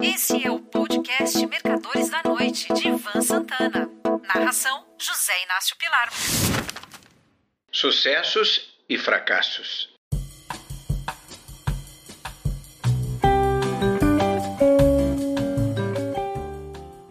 Esse é o podcast Mercadores da Noite, de Ivan Santana. Narração: José Inácio Pilar. Sucessos e fracassos.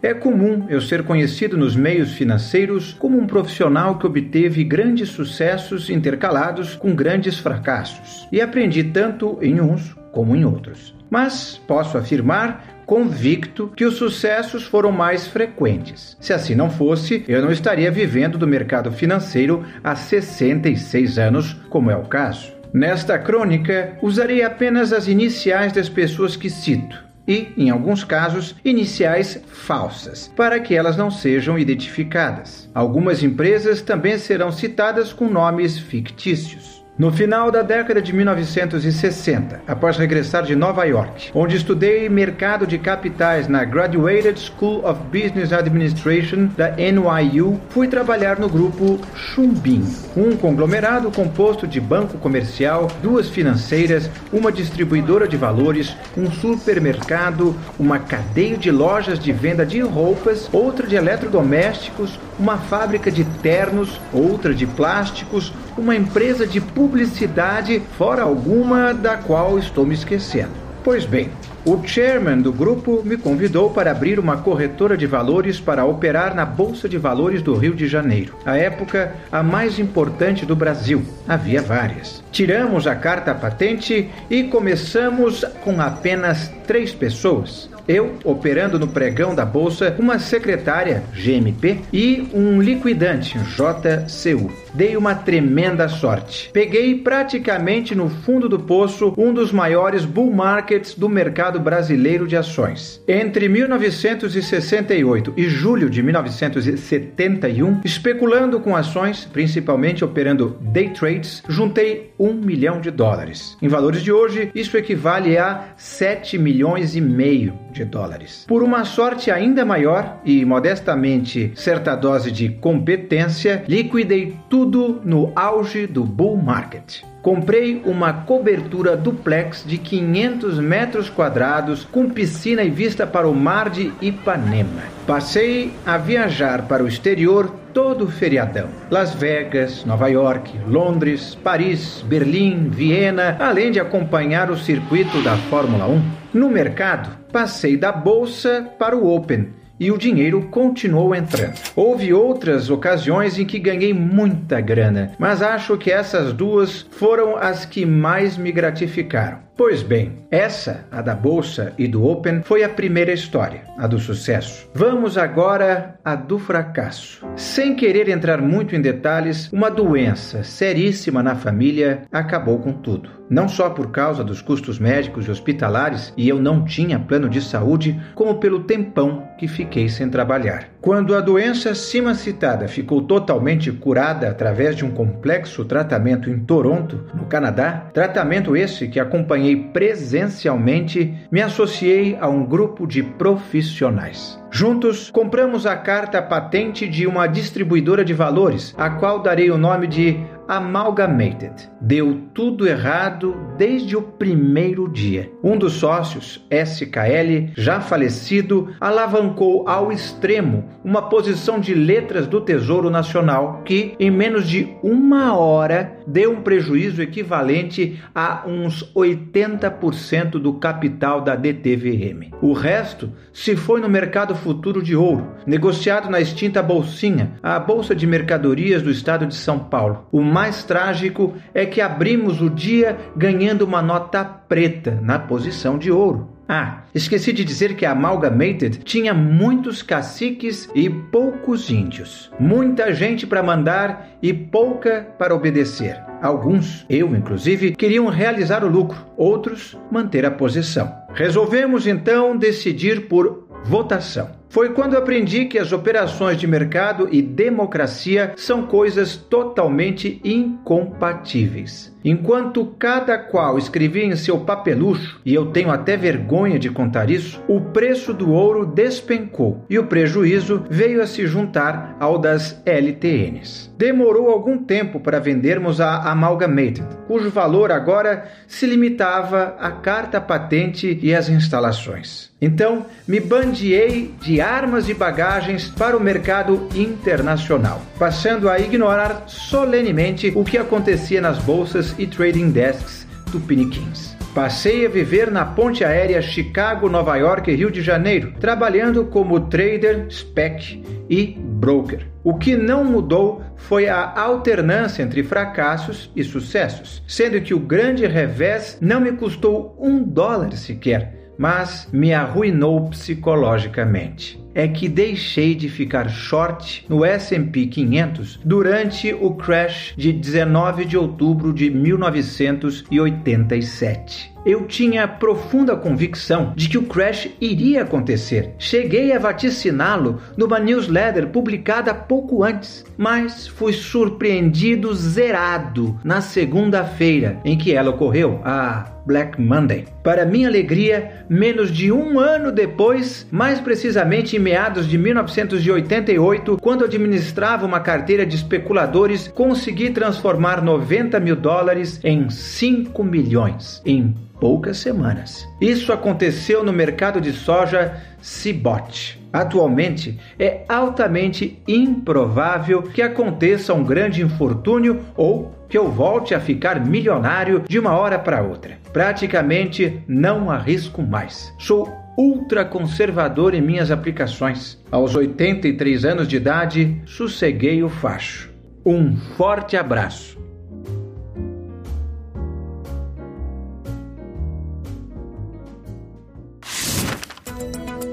É comum eu ser conhecido nos meios financeiros como um profissional que obteve grandes sucessos intercalados com grandes fracassos, e aprendi tanto em uns como em outros. Mas posso afirmar convicto que os sucessos foram mais frequentes. Se assim não fosse, eu não estaria vivendo do mercado financeiro há 66 anos, como é o caso. Nesta crônica, usarei apenas as iniciais das pessoas que cito e, em alguns casos, iniciais falsas, para que elas não sejam identificadas. Algumas empresas também serão citadas com nomes fictícios. No final da década de 1960, após regressar de Nova York, onde estudei mercado de capitais na Graduated School of Business Administration da NYU, fui trabalhar no grupo Chumbin, um conglomerado composto de banco comercial, duas financeiras, uma distribuidora de valores, um supermercado, uma cadeia de lojas de venda de roupas, outra de eletrodomésticos, uma fábrica de ternos, outra de plásticos, uma empresa de publicidade, fora alguma da qual estou me esquecendo. Pois bem, o chairman do grupo me convidou para abrir uma corretora de valores para operar na Bolsa de Valores do Rio de Janeiro. À época, a mais importante do Brasil. Havia várias. Tiramos a carta patente e começamos com apenas três pessoas. Eu, operando no pregão da bolsa, uma secretária, GMP, e um liquidante, JCU. Dei uma tremenda sorte. Peguei praticamente no fundo do poço um dos maiores bull markets do mercado brasileiro de ações. Entre 1968 e julho de 1971, especulando com ações, principalmente operando day trades, juntei um milhão de dólares. Em valores de hoje, isso equivale a 7 milhões e meio de dólares. Por uma sorte ainda maior e modestamente certa dose de competência, liquidei tudo no auge do bull market. Comprei uma cobertura duplex de 500 metros quadrados com piscina e vista para o mar de Ipanema. Passei a viajar para o exterior todo o feriadão. Las Vegas, Nova York, Londres, Paris, Berlim, Viena, além de acompanhar o circuito da Fórmula 1. No mercado, passei da bolsa para o Open e o dinheiro continuou entrando. Houve outras ocasiões em que ganhei muita grana, mas acho que essas duas foram as que mais me gratificaram. Pois bem, essa, a da bolsa e do Open, foi a primeira história, a do sucesso. Vamos agora à do fracasso. Sem querer entrar muito em detalhes, uma doença seríssima na família acabou com tudo. Não só por causa dos custos médicos e hospitalares, e eu não tinha plano de saúde, como pelo tempão que fiquei sem trabalhar. Quando a doença acima citada ficou totalmente curada através de um complexo tratamento em Toronto, no Canadá, tratamento esse que acompanhei presencialmente, me associei a um grupo de profissionais. Juntos, compramos a carta patente de uma distribuidora de valores, a qual darei o nome de Amalgamated. Deu tudo errado desde o primeiro dia. Um dos sócios, SKL, já falecido, alavancou ao extremo uma posição de letras do Tesouro Nacional que, em menos de uma hora, deu um prejuízo equivalente a uns 80% do capital da DTVM. O resto se foi no mercado futuro de ouro, negociado na extinta Bolsinha, a Bolsa de Mercadorias do Estado de São Paulo. O mais trágico é que abrimos o dia ganhando uma nota preta na posição de ouro. Ah, esqueci de dizer que a Amalgamated tinha muitos caciques e poucos índios. Muita gente para mandar e pouca para obedecer. Alguns, eu inclusive, queriam realizar o lucro, outros manter a posição. Resolvemos então decidir por votação. Foi quando aprendi que as operações de mercado e democracia são coisas totalmente incompatíveis. Enquanto cada qual escrevia em seu papelucho, e eu tenho até vergonha de contar isso, o preço do ouro despencou e o prejuízo veio a se juntar ao das LTNs. Demorou algum tempo para vendermos a Amalgamated, cujo valor agora se limitava à carta patente e às instalações. Então, me bandiei de armas e bagagens para o mercado internacional, passando a ignorar solenemente o que acontecia nas bolsas e trading desks do Piniquins. Passei a viver na ponte aérea Chicago, Nova York e Rio de Janeiro, trabalhando como trader, spec e broker. O que não mudou foi a alternância entre fracassos e sucessos, sendo que o grande revés não me custou um dólar sequer, mas me arruinou psicologicamente é que deixei de ficar short no S&P 500 durante o crash de 19 de outubro de 1987 eu tinha profunda convicção de que o crash iria acontecer. Cheguei a vaticiná-lo numa newsletter publicada pouco antes, mas fui surpreendido zerado na segunda-feira em que ela ocorreu, a Black Monday. Para minha alegria, menos de um ano depois, mais precisamente em meados de 1988, quando administrava uma carteira de especuladores, consegui transformar 90 mil dólares em 5 milhões em poucas semanas. Isso aconteceu no mercado de soja Cibot. Atualmente, é altamente improvável que aconteça um grande infortúnio ou que eu volte a ficar milionário de uma hora para outra. Praticamente não arrisco mais. Sou ultra conservador em minhas aplicações. Aos 83 anos de idade, sosseguei o facho. Um forte abraço.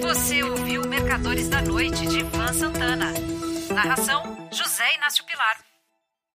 Você ouviu Mercadores da Noite de Ivan Santana. Narração: José Inácio Pilar.